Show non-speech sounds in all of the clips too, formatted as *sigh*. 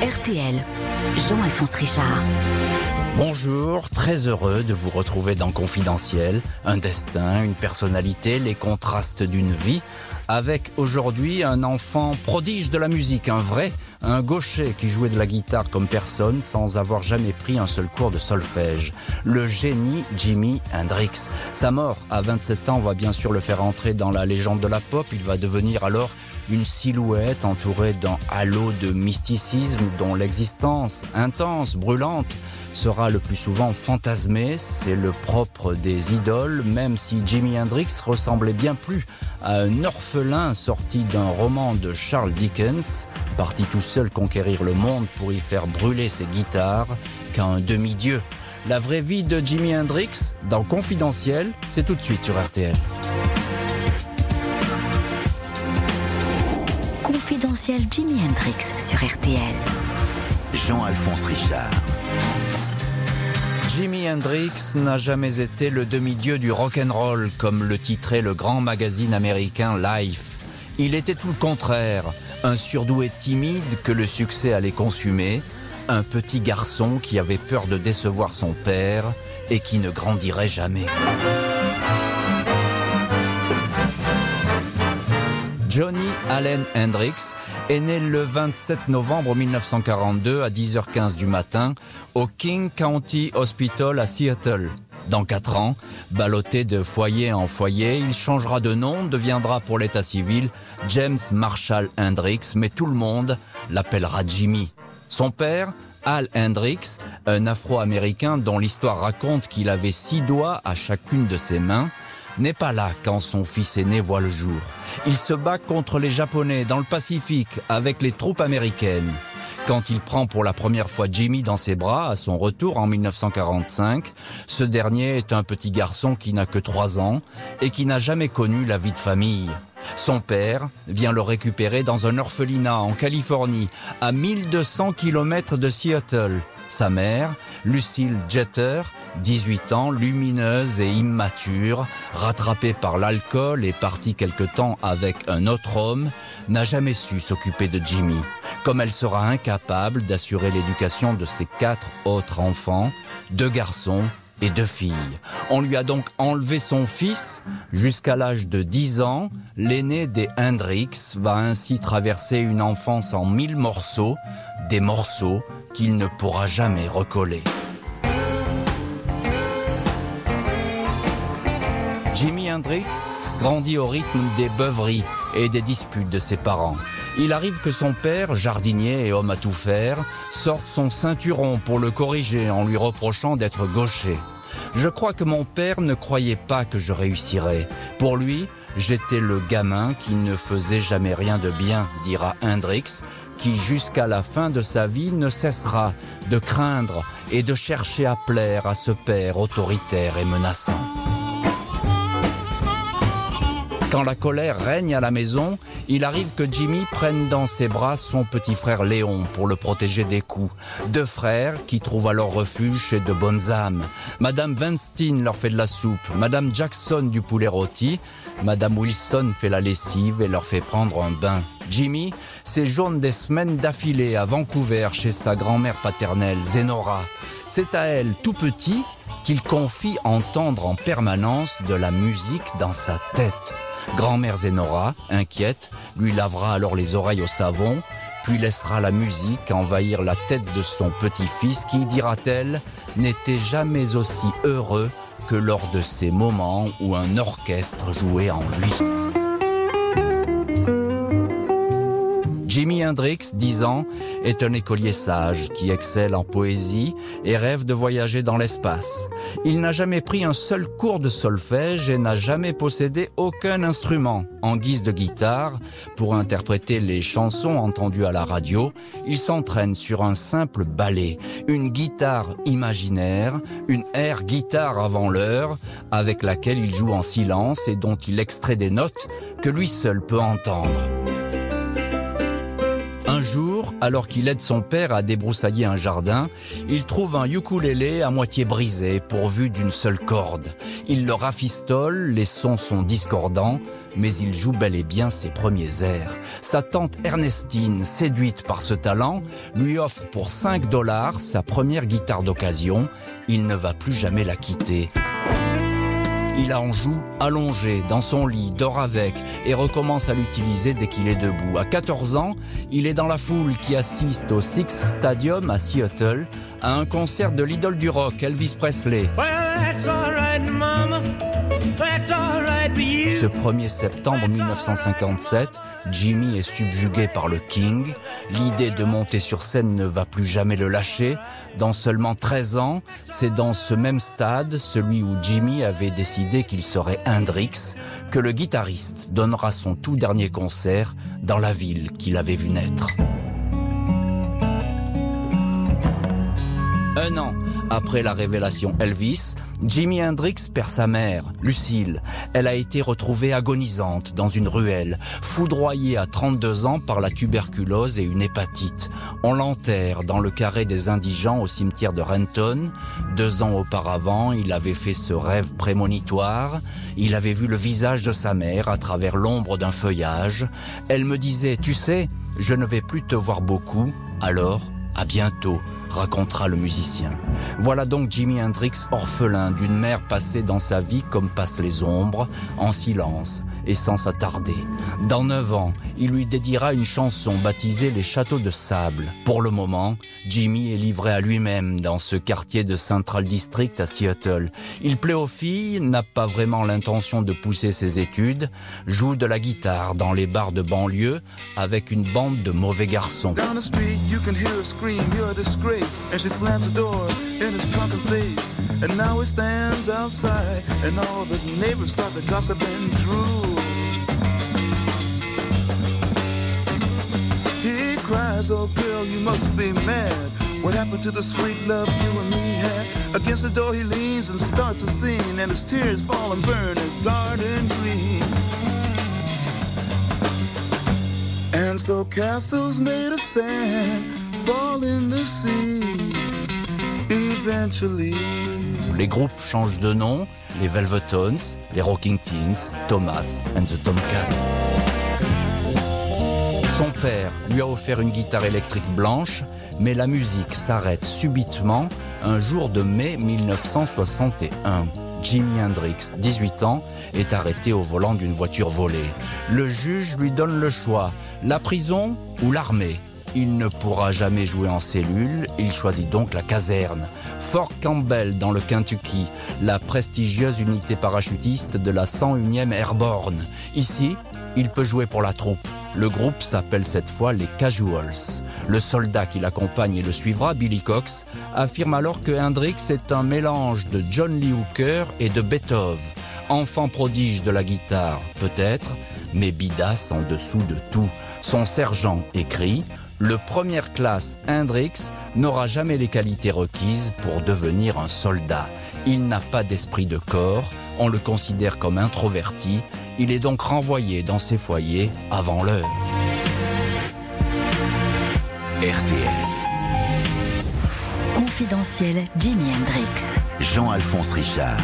RTL, Jean-Alphonse Richard. Bonjour, très heureux de vous retrouver dans Confidentiel, un destin, une personnalité, les contrastes d'une vie, avec aujourd'hui un enfant prodige de la musique, un vrai, un gaucher qui jouait de la guitare comme personne sans avoir jamais pris un seul cours de solfège, le génie Jimi Hendrix. Sa mort à 27 ans va bien sûr le faire entrer dans la légende de la pop, il va devenir alors une silhouette entourée d'un halo de mysticisme dont l'existence intense, brûlante, sera le plus souvent fantasmée. C'est le propre des idoles, même si Jimi Hendrix ressemblait bien plus à un orphelin sorti d'un roman de Charles Dickens, parti tout seul conquérir le monde pour y faire brûler ses guitares, qu'à un demi-dieu. La vraie vie de Jimi Hendrix, dans Confidentiel, c'est tout de suite sur RTL. Jimi Hendrix sur RTL. Jean-Alphonse Richard. Jimi Hendrix n'a jamais été le demi-dieu du rock'n'roll, comme le titrait le grand magazine américain Life. Il était tout le contraire, un surdoué timide que le succès allait consumer, un petit garçon qui avait peur de décevoir son père et qui ne grandirait jamais. Johnny Allen Hendrix est né le 27 novembre 1942 à 10h15 du matin au King County Hospital à Seattle. Dans quatre ans, ballotté de foyer en foyer, il changera de nom, deviendra pour l'état civil James Marshall Hendrix, mais tout le monde l'appellera Jimmy. Son père, Al Hendrix, un afro-américain dont l'histoire raconte qu'il avait six doigts à chacune de ses mains, n'est pas là quand son fils aîné voit le jour. Il se bat contre les Japonais dans le Pacifique avec les troupes américaines. Quand il prend pour la première fois Jimmy dans ses bras à son retour en 1945, ce dernier est un petit garçon qui n'a que 3 ans et qui n'a jamais connu la vie de famille. Son père vient le récupérer dans un orphelinat en Californie, à 1200 km de Seattle. Sa mère, Lucille Jeter, 18 ans, lumineuse et immature, rattrapée par l'alcool et partie quelque temps avec un autre homme, n'a jamais su s'occuper de Jimmy. Comme elle sera incapable d'assurer l'éducation de ses quatre autres enfants, deux garçons et deux filles. On lui a donc enlevé son fils jusqu'à l'âge de 10 ans. L'aîné des Hendrix va ainsi traverser une enfance en mille morceaux, des morceaux qu'il ne pourra jamais recoller. Jimi Hendrix grandit au rythme des beuveries et des disputes de ses parents. Il arrive que son père, jardinier et homme à tout faire, sorte son ceinturon pour le corriger en lui reprochant d'être gaucher. Je crois que mon père ne croyait pas que je réussirais. Pour lui, j'étais le gamin qui ne faisait jamais rien de bien, dira Hendrix, qui jusqu'à la fin de sa vie ne cessera de craindre et de chercher à plaire à ce père autoritaire et menaçant. Quand la colère règne à la maison, il arrive que Jimmy prenne dans ses bras son petit frère Léon pour le protéger des coups. Deux frères qui trouvent alors refuge chez de bonnes âmes. Madame Weinstein leur fait de la soupe, Madame Jackson du poulet rôti, Madame Wilson fait la lessive et leur fait prendre un bain. Jimmy séjourne des semaines d'affilée à Vancouver chez sa grand-mère paternelle, Zenora. C'est à elle, tout petit, qu'il confie entendre en permanence de la musique dans sa tête. Grand-mère Zenora, inquiète, lui lavera alors les oreilles au savon, puis laissera la musique envahir la tête de son petit-fils qui, dira-t-elle, n'était jamais aussi heureux que lors de ces moments où un orchestre jouait en lui. Jimi Hendrix, 10 ans, est un écolier sage qui excelle en poésie et rêve de voyager dans l'espace. Il n'a jamais pris un seul cours de solfège et n'a jamais possédé aucun instrument. En guise de guitare, pour interpréter les chansons entendues à la radio, il s'entraîne sur un simple ballet, une guitare imaginaire, une air guitare avant l'heure, avec laquelle il joue en silence et dont il extrait des notes que lui seul peut entendre. Un jour, alors qu'il aide son père à débroussailler un jardin, il trouve un ukulélé à moitié brisé, pourvu d'une seule corde. Il le rafistole, les sons sont discordants, mais il joue bel et bien ses premiers airs. Sa tante Ernestine, séduite par ce talent, lui offre pour 5 dollars sa première guitare d'occasion. Il ne va plus jamais la quitter. Il en joue allongé dans son lit, dort avec et recommence à l'utiliser dès qu'il est debout. À 14 ans, il est dans la foule qui assiste au Six Stadium à Seattle à un concert de l'idole du rock, Elvis Presley. Ce 1er septembre 1957, Jimmy est subjugué par le King. L'idée de monter sur scène ne va plus jamais le lâcher. Dans seulement 13 ans, c'est dans ce même stade, celui où Jimmy avait décidé qu'il serait Hendrix, que le guitariste donnera son tout dernier concert dans la ville qu'il avait vu naître. Un an après la révélation Elvis, Jimi Hendrix perd sa mère, Lucille. Elle a été retrouvée agonisante dans une ruelle, foudroyée à 32 ans par la tuberculose et une hépatite. On l'enterre dans le carré des indigents au cimetière de Renton. Deux ans auparavant, il avait fait ce rêve prémonitoire. Il avait vu le visage de sa mère à travers l'ombre d'un feuillage. Elle me disait, tu sais, je ne vais plus te voir beaucoup, alors à bientôt racontera le musicien. Voilà donc Jimi Hendrix orphelin d'une mère passée dans sa vie comme passent les ombres, en silence et sans s'attarder. Dans neuf ans, il lui dédiera une chanson baptisée Les Châteaux de Sable. Pour le moment, Jimmy est livré à lui-même dans ce quartier de Central District à Seattle. Il plaît aux filles, n'a pas vraiment l'intention de pousser ses études, joue de la guitare dans les bars de banlieue avec une bande de mauvais garçons. Cries, oh girl, you must be mad. What happened to the sweet love you and me had? Against the door he leans and starts a scene, and his tears fall and burn a garden green. And so castles made of sand Les groupes changent de nom, les Velvetones, les Rocking Teens, Thomas and the Tomcats. Son père lui a offert une guitare électrique blanche, mais la musique s'arrête subitement un jour de mai 1961. Jimi Hendrix, 18 ans, est arrêté au volant d'une voiture volée. Le juge lui donne le choix, la prison ou l'armée. Il ne pourra jamais jouer en cellule, il choisit donc la caserne. Fort Campbell dans le Kentucky, la prestigieuse unité parachutiste de la 101e Airborne. Ici, il peut jouer pour la troupe. Le groupe s'appelle cette fois les Casuals. Le soldat qui l'accompagne et le suivra, Billy Cox, affirme alors que Hendrix est un mélange de John Lee Hooker et de Beethoven. Enfant prodige de la guitare, peut-être, mais bidasse en dessous de tout. Son sergent écrit le première classe Hendrix n'aura jamais les qualités requises pour devenir un soldat. Il n'a pas d'esprit de corps, on le considère comme introverti, il est donc renvoyé dans ses foyers avant l'heure. RTL. Confidentiel Jimi Hendrix. Jean-Alphonse Richard.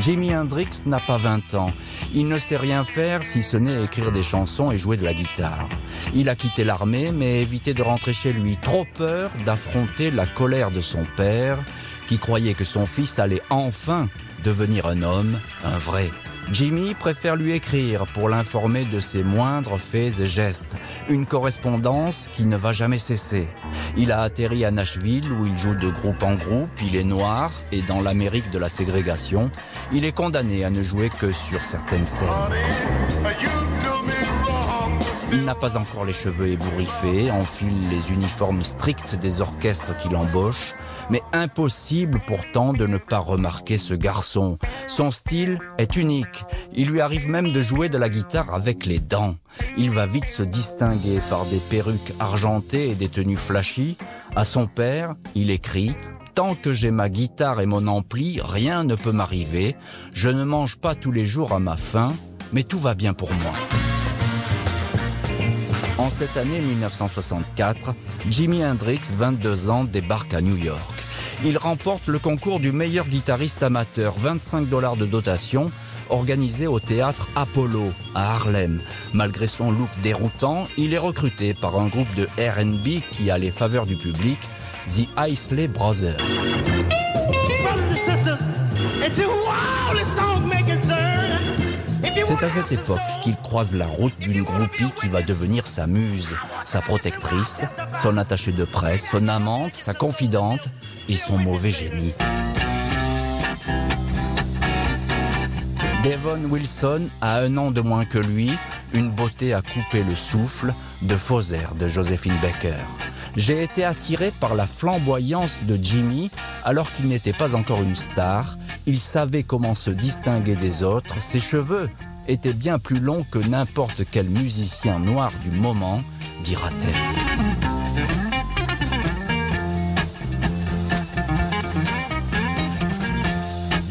Jimi Hendrix n'a pas 20 ans. Il ne sait rien faire si ce n'est écrire des chansons et jouer de la guitare. Il a quitté l'armée mais évité de rentrer chez lui, trop peur d'affronter la colère de son père qui croyait que son fils allait enfin devenir un homme, un vrai. Jimmy préfère lui écrire pour l'informer de ses moindres faits et gestes, une correspondance qui ne va jamais cesser. Il a atterri à Nashville où il joue de groupe en groupe, il est noir et dans l'Amérique de la ségrégation, il est condamné à ne jouer que sur certaines scènes. Il n'a pas encore les cheveux ébouriffés, enfile les uniformes stricts des orchestres qui l'embauchent, mais impossible pourtant de ne pas remarquer ce garçon. Son style est unique. Il lui arrive même de jouer de la guitare avec les dents. Il va vite se distinguer par des perruques argentées et des tenues flashy. À son père, il écrit Tant que j'ai ma guitare et mon ampli, rien ne peut m'arriver. Je ne mange pas tous les jours à ma faim, mais tout va bien pour moi. En cette année 1964, Jimi Hendrix, 22 ans, débarque à New York. Il remporte le concours du meilleur guitariste amateur, 25 dollars de dotation, organisé au théâtre Apollo à Harlem. Malgré son look déroutant, il est recruté par un groupe de RB qui a les faveurs du public, The Isley Brothers. C'est à cette époque qu'il croise la route d'une groupie qui va devenir sa muse, sa protectrice, son attachée de presse, son amante, sa confidente et son mauvais génie. Devon Wilson a un an de moins que lui, une beauté à couper le souffle, de faux de Josephine Baker. J'ai été attiré par la flamboyance de Jimmy alors qu'il n'était pas encore une star. Il savait comment se distinguer des autres. Ses cheveux étaient bien plus longs que n'importe quel musicien noir du moment, dira-t-elle.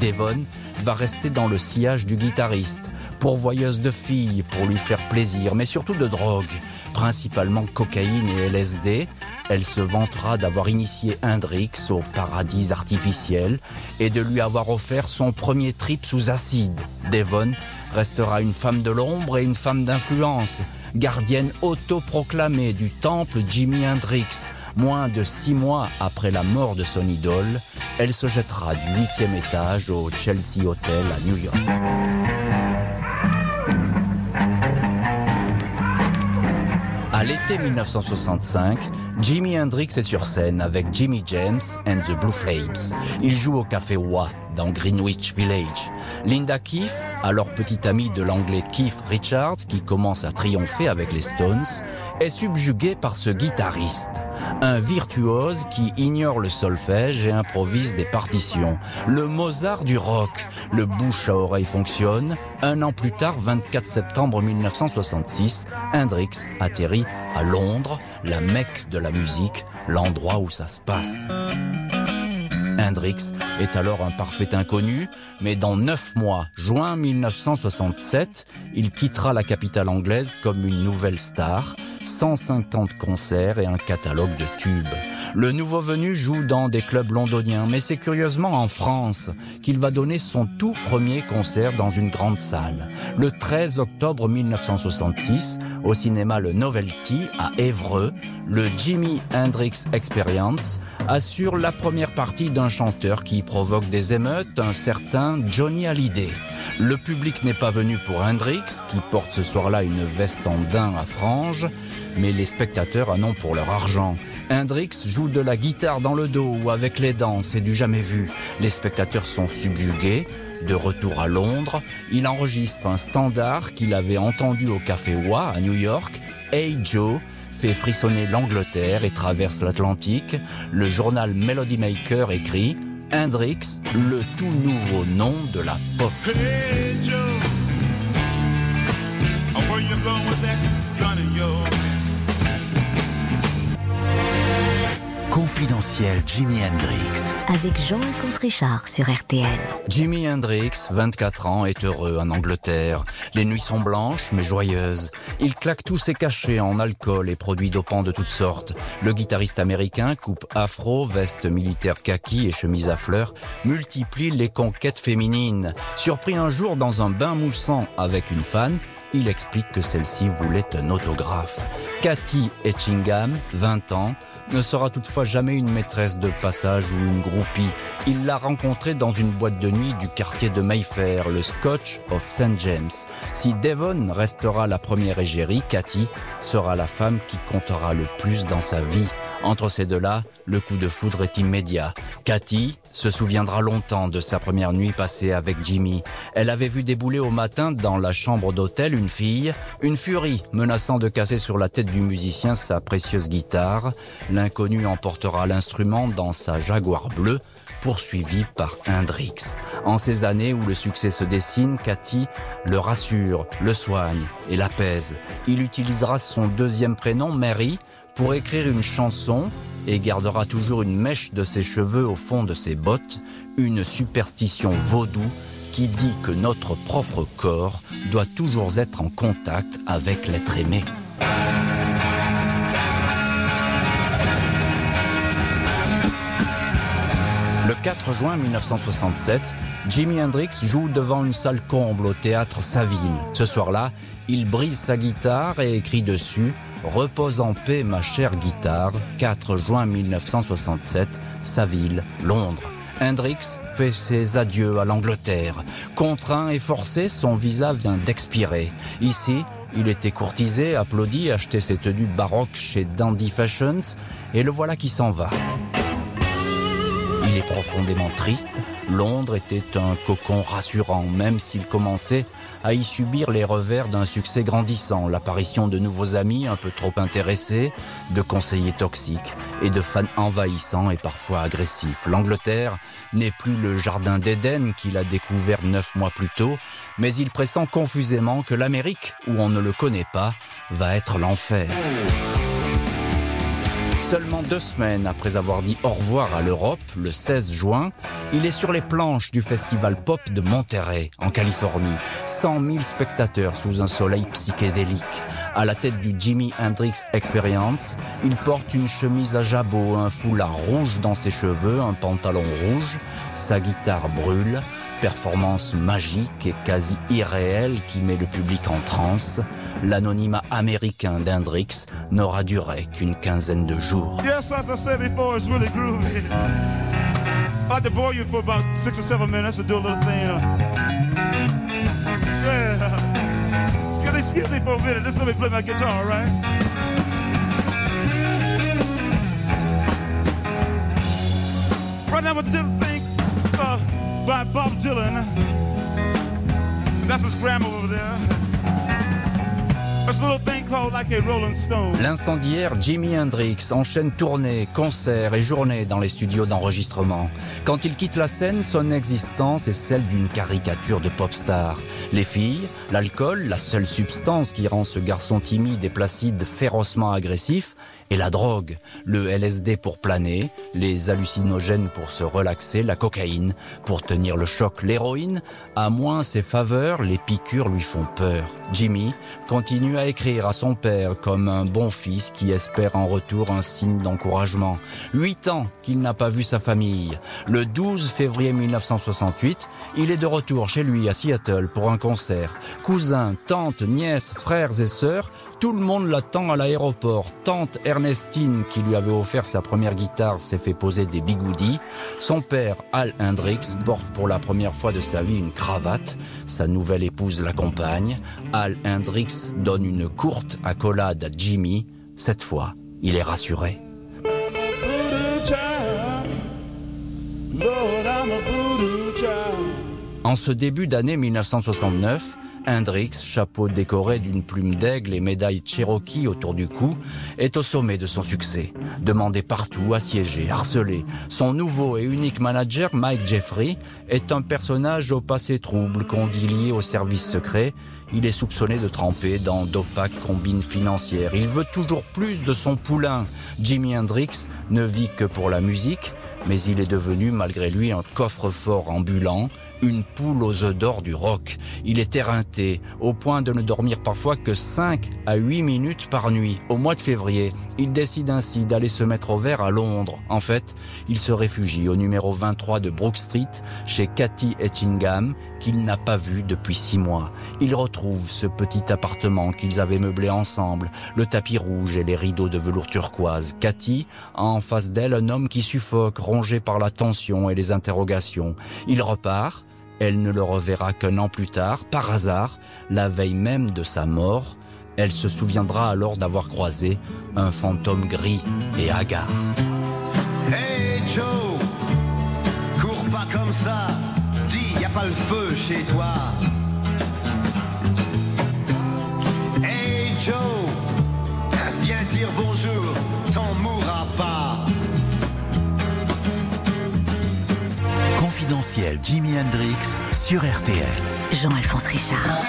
Devon va rester dans le sillage du guitariste, pourvoyeuse de filles pour lui faire plaisir, mais surtout de drogue, principalement cocaïne et LSD. Elle se vantera d'avoir initié Hendrix au paradis artificiel et de lui avoir offert son premier trip sous acide. Devon restera une femme de l'ombre et une femme d'influence, gardienne autoproclamée du temple Jimi Hendrix. Moins de six mois après la mort de son idole, elle se jettera du huitième étage au Chelsea Hotel à New York. À l'été 1965, Jimi Hendrix est sur scène avec Jimmy James and the Blue Flames. Il joue au café Wa dans Greenwich Village. Linda Keith, alors petite amie de l'anglais Keith Richards qui commence à triompher avec les Stones, est subjuguée par ce guitariste. Un virtuose qui ignore le solfège et improvise des partitions. Le Mozart du rock. Le bouche à oreille fonctionne. Un an plus tard, 24 septembre 1966, Hendrix atterrit à Londres, la Mecque de la musique, l'endroit où ça se passe. Hendrix est alors un parfait inconnu, mais dans neuf mois, juin 1967, il quittera la capitale anglaise comme une nouvelle star, 150 concerts et un catalogue de tubes. Le nouveau venu joue dans des clubs londoniens, mais c'est curieusement en France qu'il va donner son tout premier concert dans une grande salle. Le 13 octobre 1966, au cinéma Le Novelty à Évreux, le Jimi Hendrix Experience assure la première partie d'un chanteur qui provoque des émeutes, un certain Johnny Hallyday. Le public n'est pas venu pour Hendrix, qui porte ce soir-là une veste en daim à franges, mais les spectateurs en ont pour leur argent. Hendrix joue de la guitare dans le dos ou avec les dents, c'est du jamais vu. Les spectateurs sont subjugués. De retour à Londres, il enregistre un standard qu'il avait entendu au Café Wa à New York, Hey Joe, fait frissonner l'Angleterre et traverse l'Atlantique. Le journal Melody Maker écrit Hendrix, le tout nouveau nom de la pop. Confidentiel Jimi Hendrix. Avec Jean-Alphonse Richard sur RTL. Jimi Hendrix, 24 ans, est heureux en Angleterre. Les nuits sont blanches mais joyeuses. Il claque tous ses cachets en alcool et produits dopants de toutes sortes. Le guitariste américain, coupe afro, veste militaire kaki et chemise à fleurs, multiplie les conquêtes féminines. Surpris un jour dans un bain moussant avec une fan, il explique que celle-ci voulait un autographe. Cathy Etchingham, 20 ans, ne sera toutefois jamais une maîtresse de passage ou une groupie. Il l'a rencontrée dans une boîte de nuit du quartier de Mayfair, le Scotch of St. James. Si Devon restera la première égérie, Cathy sera la femme qui comptera le plus dans sa vie. Entre ces deux-là, le coup de foudre est immédiat. Cathy se souviendra longtemps de sa première nuit passée avec Jimmy. Elle avait vu débouler au matin dans la chambre d'hôtel une fille, une furie menaçant de casser sur la tête du musicien sa précieuse guitare. L'inconnu emportera l'instrument dans sa Jaguar bleue poursuivi par Hendrix. En ces années où le succès se dessine, Cathy le rassure, le soigne et l'apaise. Il utilisera son deuxième prénom, Mary, pour écrire une chanson et gardera toujours une mèche de ses cheveux au fond de ses bottes, une superstition vaudou qui dit que notre propre corps doit toujours être en contact avec l'être aimé. Le 4 juin 1967, Jimi Hendrix joue devant une salle comble au théâtre Saville. Ce soir-là, il brise sa guitare et écrit dessus Repose en paix ma chère guitare, 4 juin 1967, Saville, Londres. Hendrix fait ses adieux à l'Angleterre. Contraint et forcé, son visa vient d'expirer. Ici, il était courtisé, applaudi, acheté ses tenues baroques chez Dandy Fashions, et le voilà qui s'en va. Il est profondément triste. Londres était un cocon rassurant, même s'il commençait à y subir les revers d'un succès grandissant, l'apparition de nouveaux amis un peu trop intéressés, de conseillers toxiques et de fans envahissants et parfois agressifs. L'Angleterre n'est plus le jardin d'Éden qu'il a découvert neuf mois plus tôt, mais il pressent confusément que l'Amérique, où on ne le connaît pas, va être l'enfer. Seulement deux semaines après avoir dit au revoir à l'Europe, le 16 juin, il est sur les planches du festival pop de Monterrey, en Californie. 100 000 spectateurs sous un soleil psychédélique. À la tête du Jimi Hendrix Experience, il porte une chemise à jabot, un foulard rouge dans ses cheveux, un pantalon rouge. Sa guitare brûle performance magique et quasi irréelle qui met le public en transe, l'anonymat américain d'Hendrix n'aura duré qu'une quinzaine de jours. Yes, as I said before, it's really groovy. I have to bore you for about six or seven minutes to do a little thing. Yeah. Excuse me for a minute. Just let me play my guitar, all right? Right now, what thing uh, by Bob Dylan. That's his grandma over there. That's a little thing called like a Rolling Stone. L'incendiaire Jimi Hendrix enchaîne tournées, concerts et journées dans les studios d'enregistrement. Quand il quitte la scène, son existence est celle d'une caricature de pop star. Les filles, l'alcool, la seule substance qui rend ce garçon timide et placide férocement agressif, et la drogue, le LSD pour planer, les hallucinogènes pour se relaxer, la cocaïne pour tenir le choc, l'héroïne, à moins ses faveurs, les piqûres lui font peur. Jimmy continue à écrire à son père comme un bon fils qui espère en retour un signe d'encouragement. Huit ans qu'il n'a pas vu sa famille. Le 12 février 1968, il est de retour chez lui à Seattle pour un concert. Cousins, tantes, nièces, frères et sœurs tout le monde l'attend à l'aéroport. Tante Ernestine, qui lui avait offert sa première guitare, s'est fait poser des bigoudis. Son père, Al Hendrix, porte pour la première fois de sa vie une cravate. Sa nouvelle épouse l'accompagne. Al Hendrix donne une courte accolade à Jimmy. Cette fois, il est rassuré. En ce début d'année 1969, Hendrix, chapeau décoré d'une plume d'aigle et médaille Cherokee autour du cou, est au sommet de son succès. Demandé partout, assiégé, harcelé, son nouveau et unique manager, Mike Jeffrey, est un personnage au passé trouble qu'on dit lié au service secret. Il est soupçonné de tremper dans d'opaques combines financières. Il veut toujours plus de son poulain. Jimi Hendrix ne vit que pour la musique, mais il est devenu malgré lui un coffre-fort ambulant, une poule aux œufs d'or du rock. Il est éreinté, au point de ne dormir parfois que 5 à 8 minutes par nuit. Au mois de février, il décide ainsi d'aller se mettre au vert à Londres. En fait, il se réfugie au numéro 23 de Brook Street, chez Cathy Etchingham, qu'il n'a pas vu depuis six mois. Il retrouve ce petit appartement qu'ils avaient meublé ensemble, le tapis rouge et les rideaux de velours turquoise. Cathy, en face d'elle, un homme qui suffoque, rongé par la tension et les interrogations. Il repart, elle ne le reverra qu'un an plus tard, par hasard, la veille même de sa mort. Elle se souviendra alors d'avoir croisé un fantôme gris et hagard. Hey Joe, cours pas comme ça. Dis, y a pas le feu chez toi. Hey Joe, viens dire bonjour, Confidentiel Jimi Hendrix sur RTL. Jean-Alphonse Richard.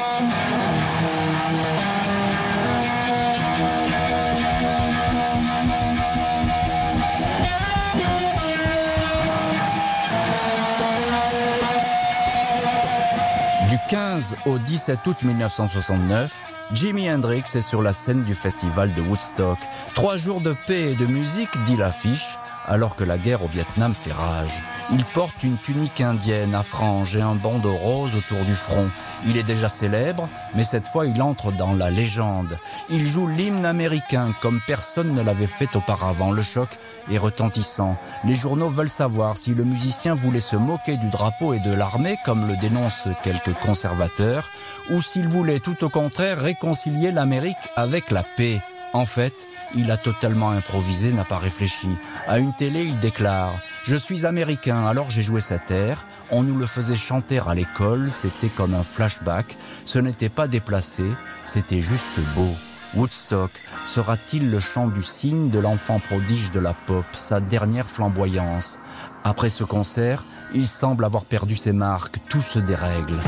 Du 15 au 17 août 1969, Jimi Hendrix est sur la scène du festival de Woodstock. Trois jours de paix et de musique, dit l'affiche, alors que la guerre au Vietnam fait rage. Il porte une tunique indienne à franges et un bandeau rose autour du front. Il est déjà célèbre, mais cette fois il entre dans la légende. Il joue l'hymne américain comme personne ne l'avait fait auparavant. Le choc est retentissant. Les journaux veulent savoir si le musicien voulait se moquer du drapeau et de l'armée, comme le dénoncent quelques conservateurs, ou s'il voulait tout au contraire réconcilier l'Amérique avec la paix. En fait, il a totalement improvisé, n'a pas réfléchi. À une télé, il déclare Je suis américain, alors j'ai joué cette air. On nous le faisait chanter à l'école, c'était comme un flashback. Ce n'était pas déplacé, c'était juste beau. Woodstock sera-t-il le chant du cygne de l'enfant prodige de la pop, sa dernière flamboyance? Après ce concert, il semble avoir perdu ses marques, tout se dérègle.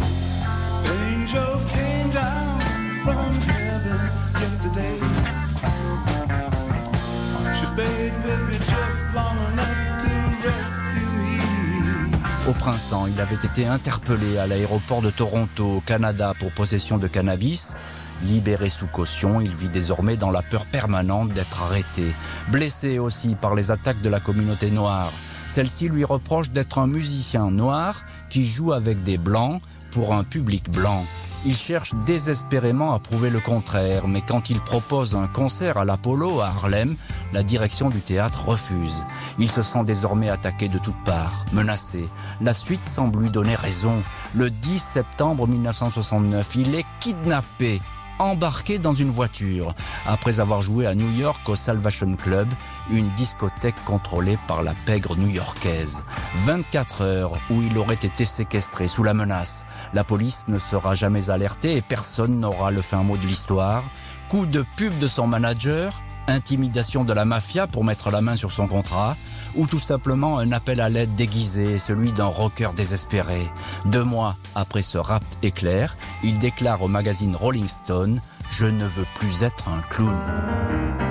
Au printemps, il avait été interpellé à l'aéroport de Toronto, au Canada, pour possession de cannabis. Libéré sous caution, il vit désormais dans la peur permanente d'être arrêté. Blessé aussi par les attaques de la communauté noire. Celle-ci lui reproche d'être un musicien noir qui joue avec des blancs pour un public blanc. Il cherche désespérément à prouver le contraire, mais quand il propose un concert à l'Apollo à Harlem, la direction du théâtre refuse. Il se sent désormais attaqué de toutes parts, menacé. La suite semble lui donner raison. Le 10 septembre 1969, il est kidnappé embarqué dans une voiture après avoir joué à New York au Salvation Club, une discothèque contrôlée par la pègre new-yorkaise. 24 heures où il aurait été séquestré sous la menace. La police ne sera jamais alertée et personne n'aura le fin mot de l'histoire. Coup de pub de son manager, intimidation de la mafia pour mettre la main sur son contrat, ou tout simplement un appel à l'aide déguisé, celui d'un rocker désespéré. Deux mois après ce rap éclair, il déclare au magazine Rolling Stone Je ne veux plus être un clown.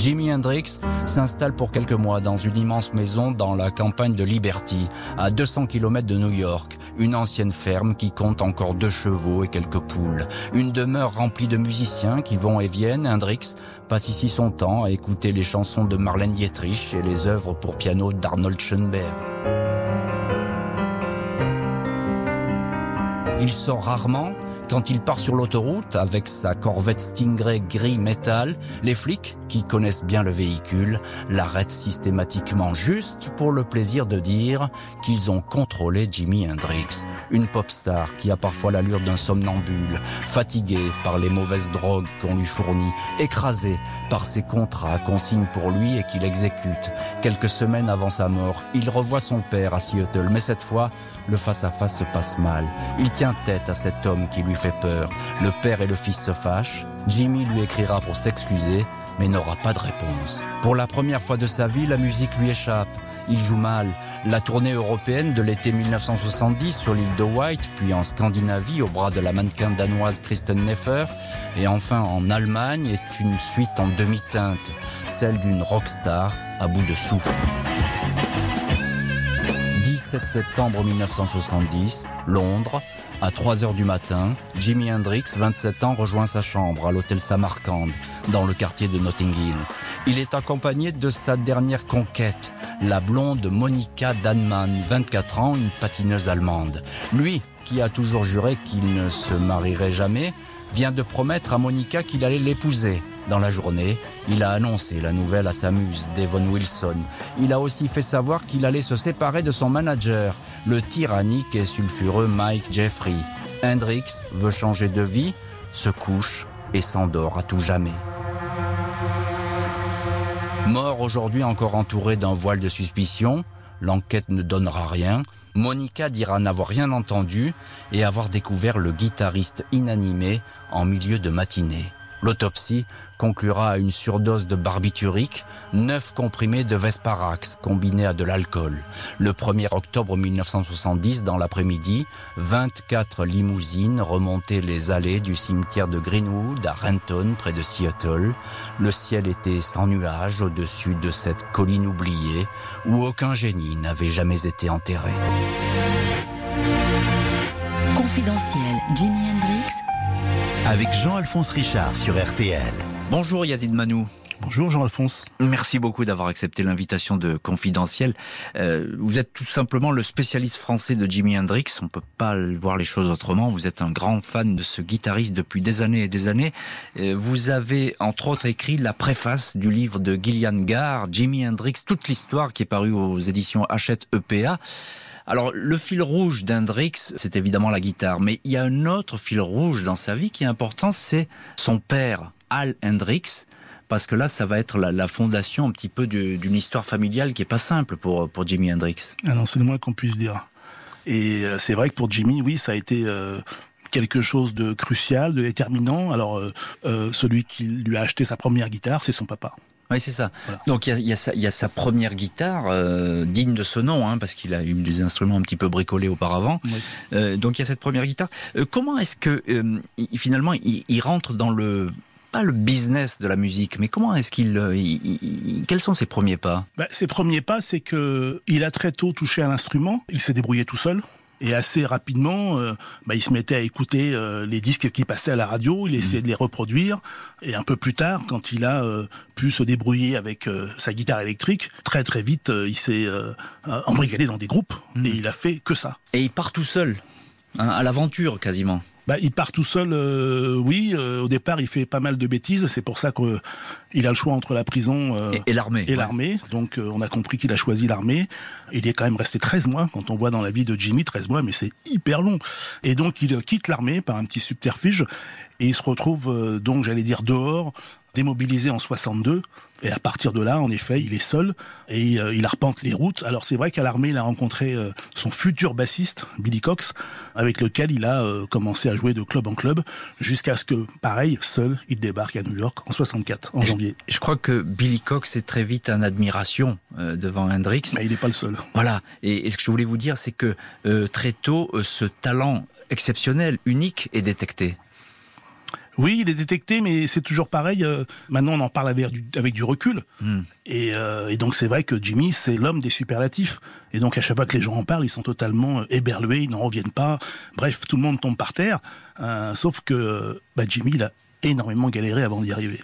Jimi Hendrix s'installe pour quelques mois dans une immense maison dans la campagne de Liberty, à 200 km de New York, une ancienne ferme qui compte encore deux chevaux et quelques poules, une demeure remplie de musiciens qui vont et viennent. Hendrix passe ici son temps à écouter les chansons de Marlène Dietrich et les œuvres pour piano d'Arnold Schoenberg. Il sort rarement, quand il part sur l'autoroute avec sa Corvette Stingray gris métal, les flics, qui connaissent bien le véhicule, l'arrêtent systématiquement juste pour le plaisir de dire qu'ils ont contrôlé Jimi Hendrix, une pop star qui a parfois l'allure d'un somnambule, fatigué par les mauvaises drogues qu'on lui fournit, écrasé par ses contrats qu'on signe pour lui et qu'il exécute. Quelques semaines avant sa mort, il revoit son père à Seattle, mais cette fois, le face-à-face se passe mal. Il tient tête à cet homme qui lui fait peur. Le père et le fils se fâchent. Jimmy lui écrira pour s'excuser, mais n'aura pas de réponse. Pour la première fois de sa vie, la musique lui échappe. Il joue mal. La tournée européenne de l'été 1970 sur l'île de White, puis en Scandinavie au bras de la mannequin danoise Kristen Neffer, et enfin en Allemagne est une suite en demi-teinte, celle d'une rockstar à bout de souffle. 17 septembre 1970, Londres, à 3 heures du matin, Jimi Hendrix, 27 ans, rejoint sa chambre à l'hôtel Samarkand, dans le quartier de Notting Hill. Il est accompagné de sa dernière conquête, la blonde Monica Danman, 24 ans, une patineuse allemande. Lui, qui a toujours juré qu'il ne se marierait jamais, vient de promettre à Monica qu'il allait l'épouser. Dans la journée, il a annoncé la nouvelle à sa muse, Devon Wilson. Il a aussi fait savoir qu'il allait se séparer de son manager, le tyrannique et sulfureux Mike Jeffrey. Hendrix veut changer de vie, se couche et s'endort à tout jamais. Mort aujourd'hui encore entouré d'un voile de suspicion, l'enquête ne donnera rien. Monica dira n'avoir rien entendu et avoir découvert le guitariste inanimé en milieu de matinée. L'autopsie conclura à une surdose de barbiturique, neuf comprimés de Vesparax combinés à de l'alcool. Le 1er octobre 1970, dans l'après-midi, 24 limousines remontaient les allées du cimetière de Greenwood à Renton, près de Seattle. Le ciel était sans nuages au-dessus de cette colline oubliée où aucun génie n'avait jamais été enterré. Confidentiel, Jimi Hendrix avec Jean-Alphonse Richard sur RTL. Bonjour Yazid Manou. Bonjour Jean-Alphonse. Merci beaucoup d'avoir accepté l'invitation de Confidentiel. Euh, vous êtes tout simplement le spécialiste français de Jimi Hendrix. On peut pas voir les choses autrement. Vous êtes un grand fan de ce guitariste depuis des années et des années. Euh, vous avez entre autres écrit la préface du livre de Gillian Gare, Jimi Hendrix, toute l'histoire qui est parue aux éditions Hachette EPA. Alors, le fil rouge d'Hendrix, c'est évidemment la guitare, mais il y a un autre fil rouge dans sa vie qui est important, c'est son père, Al Hendrix, parce que là, ça va être la, fondation un petit peu d'une histoire familiale qui est pas simple pour, pour Jimi Hendrix. Ah non, c'est le moins qu'on puisse dire. Et euh, c'est vrai que pour Jimmy, oui, ça a été euh, quelque chose de crucial, de déterminant. Alors, euh, celui qui lui a acheté sa première guitare, c'est son papa. Oui, c'est ça. Donc il y, a, sa première guitare digne de ce nom, hein, parce qu'il a eu des instruments un petit peu bricolés auparavant. donc il y a cette première guitare. comment est-ce que finalement il, rentre dans le pas le business de la musique, mais comment est-ce qu'il, euh, quels sont ses premiers pas? Bah, Ses premiers pas, c'est que il a très tôt touché à l'instrument. Il s'est débrouillé tout seul. Et assez rapidement, euh, bah, il se mettait à écouter euh, les disques qui passaient à la radio, il essayait mmh. de les reproduire. Et un peu plus tard, quand il a pu se débrouiller avec sa guitare électrique, très très vite, il s'est embrigadé dans des groupes mmh. et il a fait que ça. Et il part tout seul, hein, à l'aventure quasiment. Bah, il part tout seul, euh, oui. Euh, au départ, il fait pas mal de bêtises. C'est pour ça qu'il a le choix entre la prison euh, et, l'armée. Et l'armée. Donc, on a compris qu'il a choisi l'armée. Il est quand même resté 13 mois. Quand on voit dans la vie de Jimmy, 13 mois, mais c'est hyper long. Et donc, il quitte l'armée par un petit subterfuge. Et il se retrouve, donc, j'allais dire, dehors, démobilisé en 62. Et à partir de là, en effet, il est seul et euh, il arpente les routes. Alors c'est vrai qu'à l'armée, il a rencontré euh, son futur bassiste, Billy Cox, avec lequel il a euh, commencé à jouer de club en club, jusqu'à ce que, pareil, seul, il débarque à New York en 64, en janvier. Je, crois que Billy Cox est très vite en admiration devant Hendrix. Mais il n'est pas le seul. Voilà. Et, ce que je voulais vous dire, c'est que très tôt, ce talent exceptionnel, unique, est détecté. Oui, il est détecté, mais c'est toujours pareil. Euh, maintenant, on en parle avec du, avec du recul. Hmm. Euh, et, donc, c'est vrai que Jimmy, c'est l'homme des superlatifs. Et donc, à chaque fois que les gens en parlent, ils sont totalement euh, éberlués, ils n'en reviennent pas. Bref, tout le monde tombe par terre. sauf que bah, Jimmy, il a énormément galéré avant d'y arriver.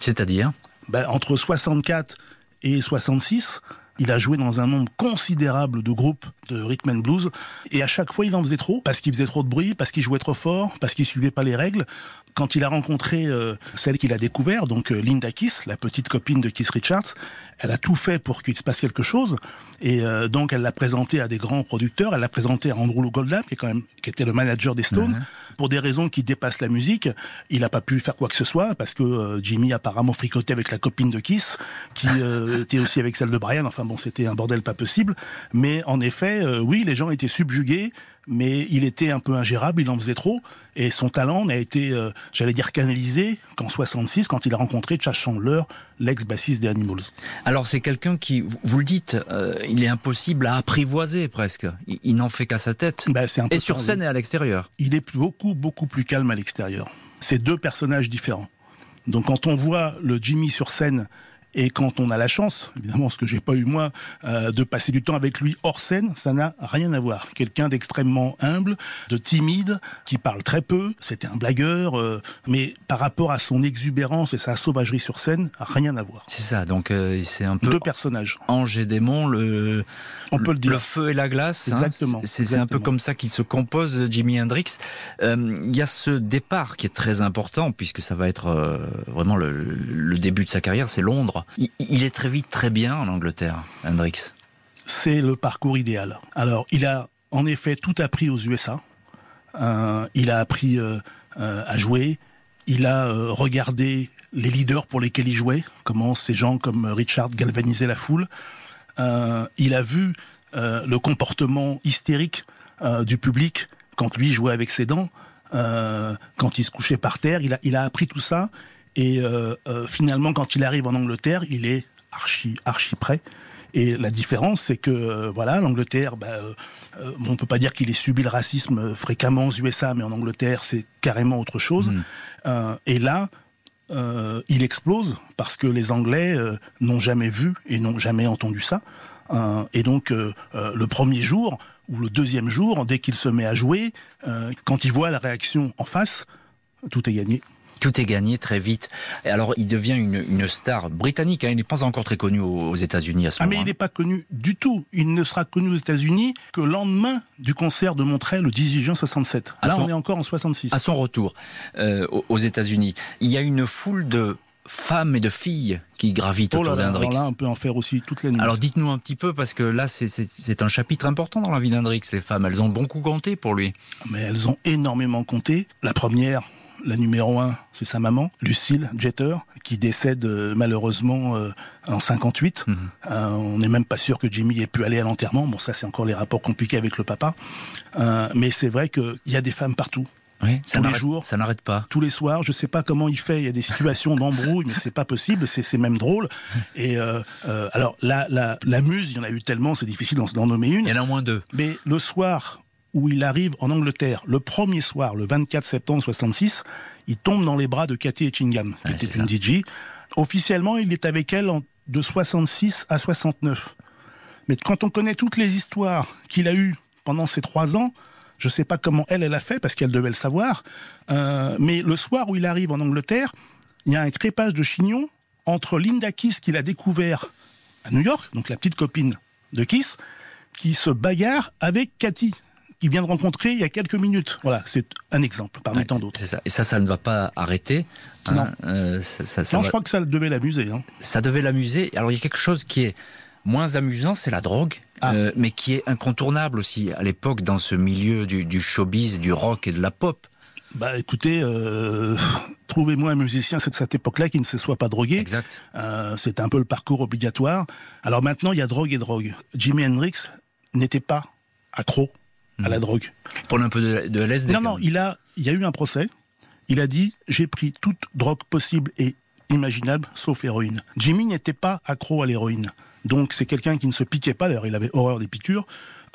C'est-à-dire? Bah, Entre 64 et 66, il a joué dans un nombre considérable de groupes de rhythm and blues et à chaque fois il en faisait trop parce qu'il faisait trop de bruit, parce qu'il jouait trop fort, parce qu'il suivait pas les règles. Quand il a rencontré euh, celle qu'il a découvert, donc euh, Linda Kiss, la petite copine de Keith Richards, elle a tout fait pour qu'il se passe quelque chose et euh, donc elle l'a présenté à des grands producteurs, elle l'a présenté à Andrew Goldham qui est quand même qui était le manager des Stones. Mhm. Pour des raisons qui dépassent la musique, il n'a pas pu faire quoi que ce soit parce que Jimmy apparemment fricotait avec la copine de Kiss, qui était aussi avec celle de Brian. Enfin bon, c'était un bordel pas possible. Mais en effet, oui, les gens étaient subjugués mais il était un peu ingérable, il en faisait trop, et son talent n'a été, euh, j'allais dire, canalisé qu'en 66, quand il a rencontré Chas Chandler, l'ex-bassiste des Animals. Alors c'est quelqu'un qui, vous le dites, euh, il est impossible à apprivoiser presque. Il, n'en fait qu'à sa tête. Bah, et sur scène et à l'extérieur. Il est beaucoup, beaucoup plus calme à l'extérieur. C'est deux personnages différents. Donc quand on voit le Jimmy sur scène et quand on a la chance, évidemment, ce que j'ai pas eu moi, euh, de passer du temps avec lui hors scène, ça n'a rien à voir. Quelqu'un d'extrêmement humble, de timide, qui parle très peu. C'était un blagueur, euh, mais par rapport à son exubérance et sa sauvagerie sur scène, rien à voir. C'est ça. Donc euh, c'est un peu deux personnages. Ange et démon, le on peut le dire. Le feu et la glace. Hein. Exactement. c'est un peu comme ça qu'il se compose, Jimi Hendrix. Il y a ce départ qui est très important puisque ça va être vraiment le, le début de sa carrière, c'est Londres. Il, est très vite très bien en Angleterre, Hendrix. C'est le parcours idéal. Alors, il a en effet tout appris aux USA. Euh, il a appris euh, euh, à jouer. Il a regardé les leaders pour lesquels il jouait, comment ces gens comme Richard galvanisaient la foule. il a vu le comportement hystérique du public quand lui jouait avec ses dents, quand il se couchait par terre. Il a, il a appris tout ça et euh, euh, finalement, quand il arrive en Angleterre, il est archi, archi prêt. Et la différence, c'est que euh, voilà, l'Angleterre, bah, euh, on peut pas dire qu'il ait subi le racisme fréquemment aux USA, mais en Angleterre, c'est carrément autre chose. Mm. et là, il explose parce que les Anglais n'ont jamais vu et n'ont jamais entendu ça. et donc, le premier jour ou le deuxième jour, dès qu'il se met à jouer, quand il voit la réaction en face, tout est gagné. Tout est gagné très vite. Et alors, il devient une, une star britannique. Hein. Il n'est pas encore très connu aux, États-Unis à ce Ah, moment. mais il n'est pas connu du tout. Il ne sera connu aux États-Unis que le lendemain du concert de Montréal le 18 juin 67. À Là, son- on est encore en 66. À son retour euh, aux- États-Unis, il y a une foule de femmes et de filles qui gravitent Oh autour d'Hendrix. là, on peut en faire aussi toute la nuit. Alors dites-nous un petit peu, parce que là, c'est- un chapitre important dans la vie d'Hendrix. Les femmes, elles ont beaucoup compté pour lui. Mais elles ont énormément compté. La première, la numéro un, c'est sa maman, Lucille Jeter, qui décède euh, malheureusement euh, en 58. Mhm. Euh, on n'est même pas sûr que Jimmy ait pu aller à l'enterrement. Bon, ça, c'est encore les rapports compliqués avec le papa. Euh, mais c'est vrai qu'il y a des femmes partout. Oui, ça Tous les jours. Ça n'arrête pas. tous les soirs. Je sais pas comment il fait. Il y a des situations d'embrouille, mais c'est pas possible. C'est même drôle. Et euh, euh, alors la, la la muse, il y en a eu tellement, c'est difficile d'en nommer Il une. y en a au moins deux. Mais le soir où il arrive en Angleterre, le premier soir, le 24 septembre 66, il tombe dans les bras de Cathy Etchingham, qui Ouais, était une ça. DJ. Officiellement, il est avec elle de 66 à 69. Mais quand on connaît toutes les histoires qu'il a eues pendant ces trois ans, je sais pas comment elle, elle a fait, parce qu'elle devait le savoir. Euh, mais le soir où il arrive en Angleterre, il y a un crépage de chignon entre Linda Kiss qu'il a découvert à New York, donc la petite copine de Kiss, qui se bagarre avec Cathy, qu'il vient de rencontrer il y a quelques minutes. Voilà, c'est un exemple parmi Ouais, tant d'autres. C'est ça. Et ça, ça ne va pas arrêter. hein. Non. Euh, ça, ça- ça Non, va- je crois que ça devait l'amuser. Hein. ça devait l'amuser. Alors il y a quelque chose qui est moins amusant, c'est la drogue, Ah. euh, mais qui est incontournable aussi à l'époque dans ce milieu du, du showbiz, du rock et de la pop. Bah écoutez, euh, *laughs* trouvez-moi un musicien de cette époque-là qui ne se soit pas drogué. Exact. Euh, c'est un peu le parcours obligatoire. Alors maintenant, il y a drogue et drogue. Jimi Hendrix n'était pas accro à la drogue. Prenez un peu de, de. Non, non, il a, il y a eu un procès. Il a dit j'ai pris toute drogue possible et imaginable, sauf l'héroïne. Jimmy n'était pas accro à l'héroïne. Donc c'est quelqu'un qui ne se piquait pas. D'ailleurs, il avait horreur des piqûres.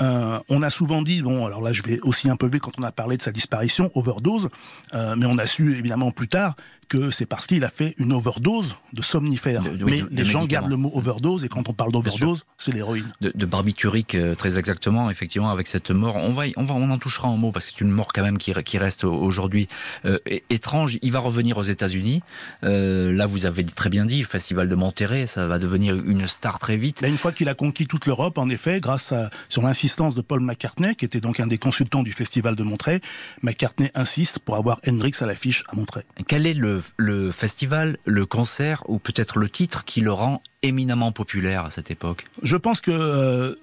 Euh, on a souvent dit, bon, alors là, je vais aussi un peu vite quand on a parlé de sa disparition, overdose, euh, mais on a su évidemment plus tard que c'est parce qu'il a fait une overdose de somnifères. De- de- oui, mais de- les gens gardent le mot overdose et quand on parle d'overdose, c'est l'héroïne. de, barbiturique euh, très exactement effectivement avec cette mort on va on va on en touchera un mot parce que c'est une mort quand même qui, qui reste au- aujourd'hui euh, étrange il va revenir aux États-Unis Euh, là vous avez très bien dit le festival de Monterrey ça va devenir une star très vite Là, une fois qu'il a conquis toute l'Europe, en effet, grâce à, sur l'insistance de Paul McCartney, qui était donc un des consultants du festival de Montreuil, McCartney insiste pour avoir Hendrix à l'affiche à Montreuil. quel est le, le festival le concert ou peut-être le titre qui le rend éminemment populaire à cette époque? Je pense que euh,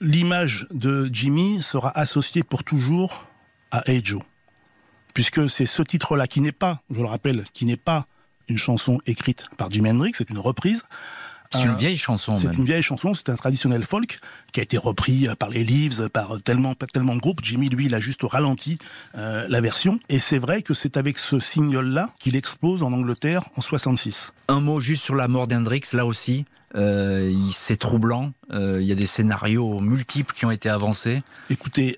l'image de Jimmy sera associée pour toujours à Hey Joe. Puisque c'est ce titre-là qui n'est pas, je le rappelle, qui n'est pas une chanson écrite par Jimi Hendrix, c'est une reprise. C'est une Euh, vieille chanson C'est une vieille chanson, c'est un traditionnel folk qui a été repris euh, par les Leaves, par tellement, tellement de groupes. Jimmy, lui, il a juste ralenti euh, la version. Et c'est vrai que c'est avec ce single-là qu'il explose en Angleterre en 66. Un mot juste sur la mort d'Hendrix, là aussi. Euh, c'est troublant. Euh, il y a des scénarios multiples qui ont été avancés. Écoutez,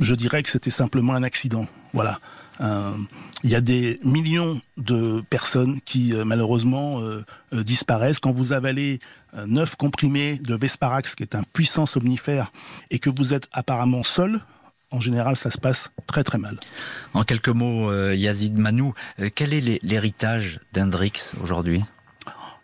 je dirais que c'était simplement un accident. Voilà. Euh, Il y a des millions de personnes qui euh, malheureusement euh, disparaissent. Quand vous avalez euh, neuf comprimés de Vesparax, qui est un puissant somnifère, et que vous êtes apparemment seul, en général, ça se passe très très mal. En quelques mots, Yazid Manou, quel est l'hé- l'héritage d'Hendrix aujourd'hui?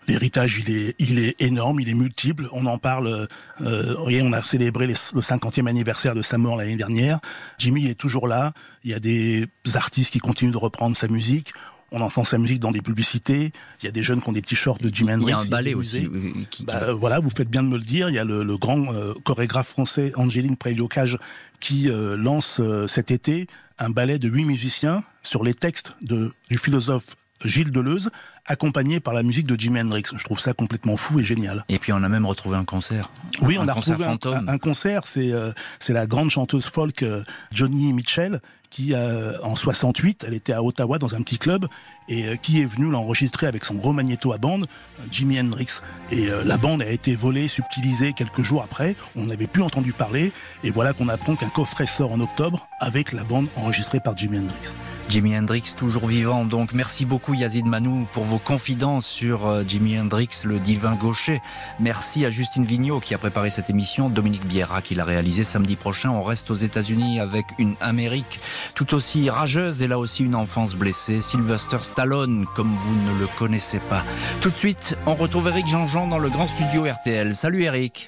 L'héritage, il est, il est énorme, il est multiple. On en parle. Euh, voyez, on a célébré les- le 50e anniversaire de sa mort l'année dernière. Jimmy, il est toujours là. Il y a des artistes qui continuent de reprendre sa musique. On entend sa musique dans des publicités. Il y a des jeunes qui ont des t-shirts de Jimi Hendrix. Il y a un ballet aussi. qui- Bah, voilà, vous faites bien de me le dire. Il y a le, le grand euh, chorégraphe français Angéline Préliocage qui euh, lance euh, cet été un ballet de huit musiciens sur les textes de, du philosophe Gilles Deleuze, accompagné par la musique de Jimi Hendrix. Je trouve ça complètement fou et génial. Et puis on a même retrouvé un concert. Oui, Un on a concert retrouvé un, fantôme. un- un concert. C'est euh, c'est la grande chanteuse folk euh, Johnny Mitchell qui, euh, en 68, elle était à Ottawa dans un petit club et qui est venue l'enregistrer avec son gros magnéto à bande, Jimi Hendrix. Et la bande a été volée, subtilisée quelques jours après. On n'avait plus entendu parler. Et voilà qu'on apprend qu'un coffret sort en octobre avec la bande enregistrée par Jimi Hendrix. Jimi Hendrix toujours vivant. Donc merci beaucoup Yazid Manou pour vos confidences sur euh, Jimi Hendrix, le divin gaucher. Merci à Justine Vignot qui a préparé cette émission, Dominique Biera qui l'a réalisé samedi prochain. On reste aux États-Unis avec une Amérique tout aussi rageuse et là aussi une enfance blessée. Sylvester Stallone, comme vous ne le connaissez pas. Tout de suite, on retrouve Eric Jean-Jean dans le grand studio RTL. Salut Eric.